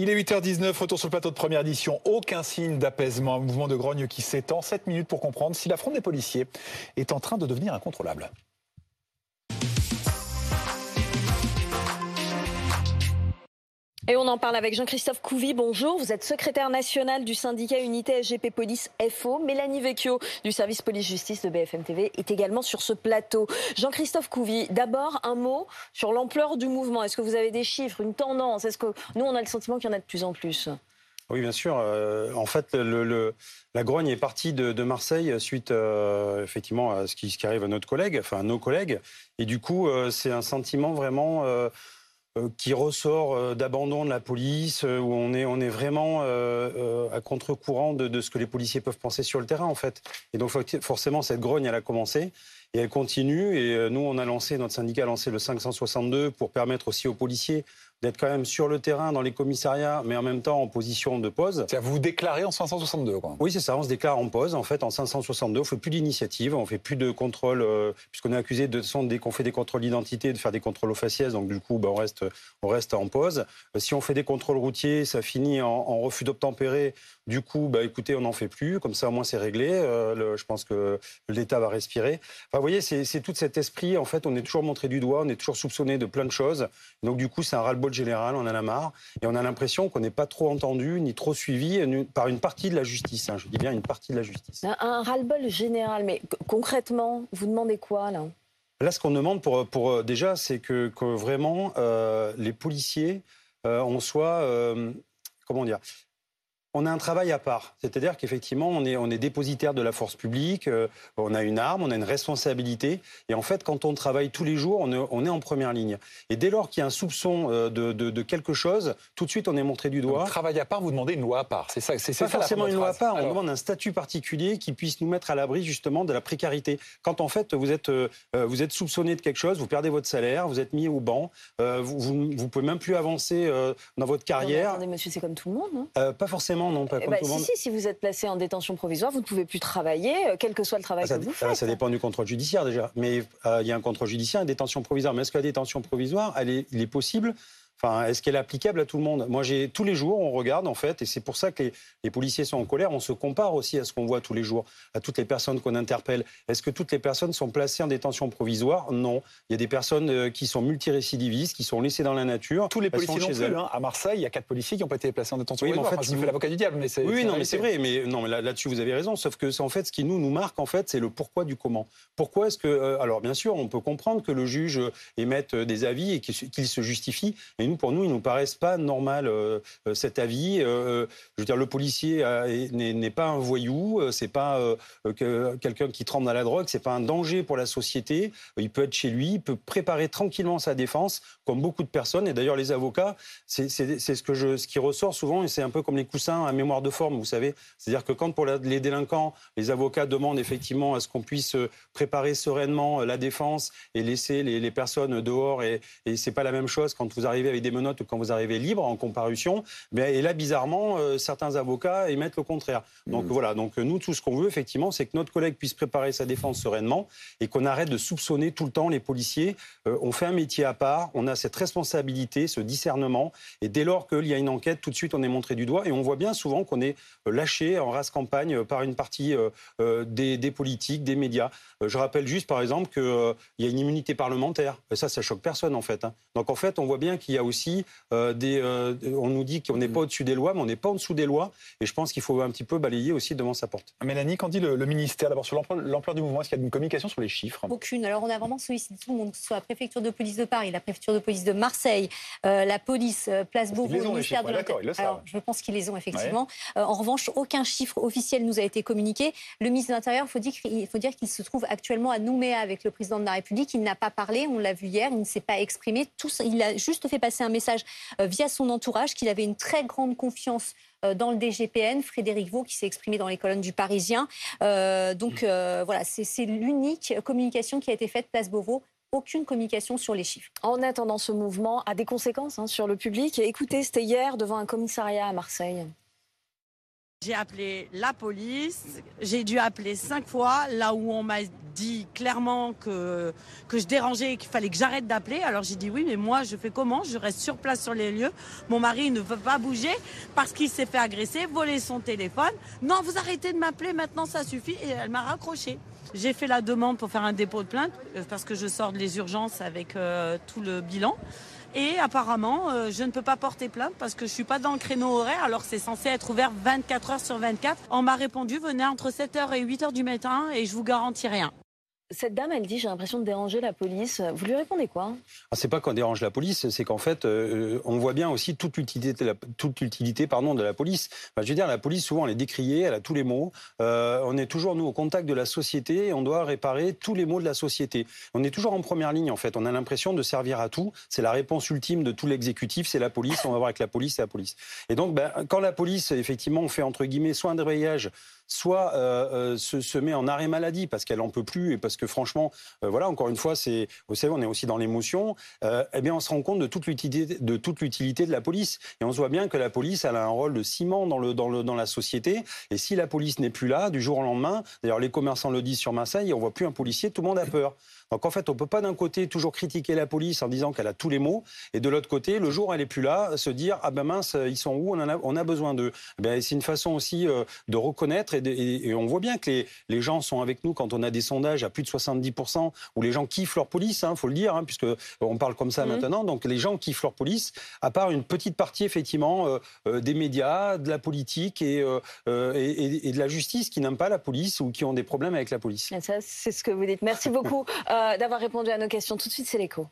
Il est 8h19, retour sur le plateau de première édition. Aucun signe d'apaisement, un mouvement de grogne qui s'étend. 7 minutes pour comprendre si la fronde des policiers est en train de devenir incontrôlable. Et on en parle avec Jean-Christophe Couvi. Bonjour, vous êtes secrétaire national du syndicat Unité SGP Police FO. Mélanie Vecchio du service police-justice de BFM TV est également sur ce plateau. Jean-Christophe Couvi, d'abord un mot sur l'ampleur du mouvement. Est-ce que vous avez des chiffres, une tendance? Est-ce que nous, on a le sentiment qu'il y en a de plus en plus? Oui, bien sûr. Euh, en fait, la grogne est partie de, Marseille suite euh, effectivement à ce qui, arrive à notre collègue, enfin à nos collègues. Et du coup, euh, c'est un sentiment vraiment qui ressort euh, d'abandon de la police, euh, où on est, on est vraiment à contre-courant de, ce que les policiers peuvent penser sur le terrain, en fait. Et donc, forcément, cette grogne, a commencé. Et elle continue. Et nous, on a lancé, notre syndicat a lancé le 562 pour permettre aussi aux policiers d'être quand même sur le terrain, dans les commissariats, mais en même temps en position de pause. C'est-à-dire vous vous déclarez en 562, quoi Oui, c'est ça, on se déclare en pause, en fait, en 562. On fait plus d'initiative, on fait plus de contrôle, euh, puisqu'on est accusé de, dès qu'on fait des contrôles d'identité, de faire des contrôles aux faciès, donc du coup, ben, on, reste, on reste en pause. Euh, si on fait des contrôles routiers, ça finit en, refus d'obtempérer. Du coup, bah, écoutez, on n'en fait plus, comme ça au moins c'est réglé. Euh, je pense que l'État va respirer. Enfin, vous voyez, c'est tout cet esprit, en fait, on est toujours montré du doigt, on est toujours soupçonné de plein de choses. Donc du coup, c'est un ras-le-bol général, on en a marre. Et on a l'impression qu'on n'est pas trop entendu, ni trop suivi par une partie de la justice. Hein. je dis bien une partie de la justice. Un, ras-le-bol général, mais concrètement, vous demandez quoi là? Là, ce qu'on demande pour, pour euh, déjà, c'est que, que, vraiment euh, les policiers, euh, on soit, comment dire, on a un travail à part. C'est-à-dire qu'effectivement, on est, on est dépositaire de la force publique, euh, on a une arme, on a une responsabilité. Et en fait, quand on travaille tous les jours, on est, on est en première ligne. Et dès lors qu'il y a un soupçon euh, de, de, quelque chose, tout de suite, on est montré du doigt. travail à part, vous demandez une loi à part. C'est ça, c'est pas forcément une loi à part. On demande un statut particulier qui puisse nous mettre à l'abri justement de la précarité. Quand en fait, vous êtes, euh, vous êtes soupçonné de quelque chose, vous perdez votre salaire, vous êtes mis au banc, vous, vous, pouvez même plus avancer dans votre carrière. attendez, monsieur, c'est comme tout le monde, non Pas forcément non, pas eh ben, si, si, si vous êtes placé en détention provisoire, vous ne pouvez plus travailler, euh, quel que soit le travail ah, que vous faites. Ça dépend du contrôle judiciaire déjà. Mais euh, il y a un contrôle judiciaire et une détention provisoire. Mais est-ce que la détention provisoire, elle est, il est possible Enfin, est-ce qu'elle est applicable à tout le monde? Moi, j'ai tous les jours, on regarde en fait, et c'est pour ça que les, policiers sont en colère. On se compare aussi à ce qu'on voit tous les jours, à toutes les personnes qu'on interpelle. Est-ce que toutes les personnes sont placées en détention provisoire? Non. Il y a des personnes euh, qui sont multirécidivistes, qui sont laissées dans la nature. Tous les policiers non plus. Hein. À Marseille, il y a quatre policiers qui ont pas été placés en détention provisoire. En fait, enfin, l'avocat du diable, mais c'est. Oui, non, mais c'est vrai. Mais non, mais là-dessus, vous avez raison. Sauf que en fait, ce qui nous nous marque en fait, c'est le pourquoi du comment. Pourquoi est-ce que euh, alors bien sûr, on peut comprendre que le juge émette des avis et qu'il se justifie. Mais pour nous, il nous paraît pas normal euh, euh, cet avis. Euh, je veux dire, le policier n'est pas un voyou, c'est pas quelqu'un qui tremble à la drogue, c'est pas un danger pour la société. Il peut être chez lui, il peut préparer tranquillement sa défense, comme beaucoup de personnes. Et d'ailleurs, les avocats, c'est ce ce qui ressort souvent, et c'est un peu comme les coussins à mémoire de forme, vous savez. C'est-à-dire que quand pour les délinquants, les avocats demandent effectivement à ce qu'on puisse préparer sereinement la défense et laisser les, personnes dehors, et, et c'est pas la même chose quand vous arrivez avec des menottes quand vous arrivez libre en comparution. Mais, et là, bizarrement, euh, certains avocats émettent le contraire. Donc mmh. voilà, donc nous, tout ce qu'on veut, effectivement, c'est que notre collègue puisse préparer sa défense sereinement et qu'on arrête de soupçonner tout le temps les policiers. Euh, on fait un métier à part, on a cette responsabilité, ce discernement. Et dès lors qu'il y a une enquête, tout de suite, on est montré du doigt. Et on voit bien souvent qu'on est euh, lâché en race campagne par une partie des, des, politiques, des médias. je rappelle juste, par exemple, qu'il y a une immunité parlementaire. Et ça, ça choque personne, en fait. Hein. Donc en fait, on voit bien qu'il y a aussi euh, on nous dit qu'on n'est pas au-dessus des lois, mais on n'est pas en dessous des lois. Et je pense qu'il faut un petit peu balayer aussi devant sa porte. Mélanie, qu'en dit le, ministère d'abord sur l'ampleur du mouvement? Est-ce qu'il y a une communication sur les chiffres? Aucune. Alors on a vraiment sollicité tout le monde, que ce soit la préfecture de police de Paris, la préfecture de police de Marseille, euh, la police, euh, Place Beauvau, le ministère de l'Intérieur. Alors je pense qu'ils les ont effectivement. en revanche, aucun chiffre officiel nous a été communiqué. Le ministre de l'Intérieur, il faut dire qu'il se trouve actuellement à Nouméa avec le président de la République. Il n'a pas parlé, on l'a vu hier, il ne s'est pas exprimé. Tout, il a juste fait passer un message via son entourage qu'il avait une très grande confiance euh, dans le DGPN, Frédéric Vaux, qui s'est exprimé dans les colonnes du Parisien. Euh, donc euh, voilà, c'est l'unique communication qui a été faite place Beauvau aucune communication sur les chiffres. En attendant, ce mouvement a des conséquences hein, sur le public. Écoutez, c'était hier devant un commissariat à Marseille. J'ai appelé la police, j'ai dû appeler cinq fois, là où on m'a dit clairement que, je dérangeais et qu'il fallait que j'arrête d'appeler. Alors j'ai dit oui, mais moi je fais comment? Je reste sur place sur les lieux. Mon mari ne veut pas bouger parce qu'il s'est fait agresser, voler son téléphone. Non, vous arrêtez de m'appeler, maintenant ça suffit. Et elle m'a raccroché. J'ai fait la demande pour faire un dépôt de plainte euh, parce que je sors des urgences avec euh, tout le bilan. Et apparemment, euh, je ne peux pas porter plainte parce que je suis pas dans le créneau horaire alors c'est censé être ouvert 24 heures sur 24. On m'a répondu, venez entre 7h et 8h du matin et je vous garantis rien. Cette dame, elle dit j'ai l'impression de déranger la police. Vous lui répondez quoi? Ah, C'est pas qu'on dérange la police, c'est qu'en fait, euh, on voit bien aussi toute l'utilité, toute l'utilité, pardon, de la police. je veux dire, la police souvent elle est décriée, elle a tous les mots. Euh, on est toujours nous au contact de la société et on doit réparer tous les mots de la société. On est toujours en première ligne en fait. On a l'impression de servir à tout. C'est la réponse ultime de tout l'exécutif, c'est la police. On va voir avec la police, c'est la police. Et donc, ben, quand la police effectivement fait entre guillemets soit un débrayage soit euh, euh, se, met en arrêt maladie parce qu'elle en peut plus et parce que franchement, euh, voilà, encore une fois, c'est, vous savez, on est aussi dans l'émotion. eh bien, on se rend compte de toute l'utilité de toute l'utilité de la police et on se voit bien que la police, elle a un rôle de ciment dans le dans le dans la société. Et si la police n'est plus là, du jour au lendemain, d'ailleurs, les commerçants le disent sur Marseille, on voit plus un policier, tout le monde a peur. Donc en fait, on peut pas d'un côté toujours critiquer la police en disant qu'elle a tous les mots, et de l'autre côté, le jour elle est plus là, se dire ah ben mince, ils sont où On a, on a besoin d'eux. Eh c'est une façon aussi euh, de reconnaître et, on voit bien que les, les, gens sont avec nous quand on a des sondages à plus de 70% où les gens kiffent leur police, hein, faut le dire, hein, puisque on parle comme ça mmh. maintenant. Donc les gens kiffent leur police, à part une petite partie effectivement euh, euh, des médias, de la politique et, et, de la justice qui n'aiment pas la police ou qui ont des problèmes avec la police. Ça, c'est ce que vous dites. Merci beaucoup. Euh, d'avoir répondu à nos questions. Tout de suite, c'est l'écho.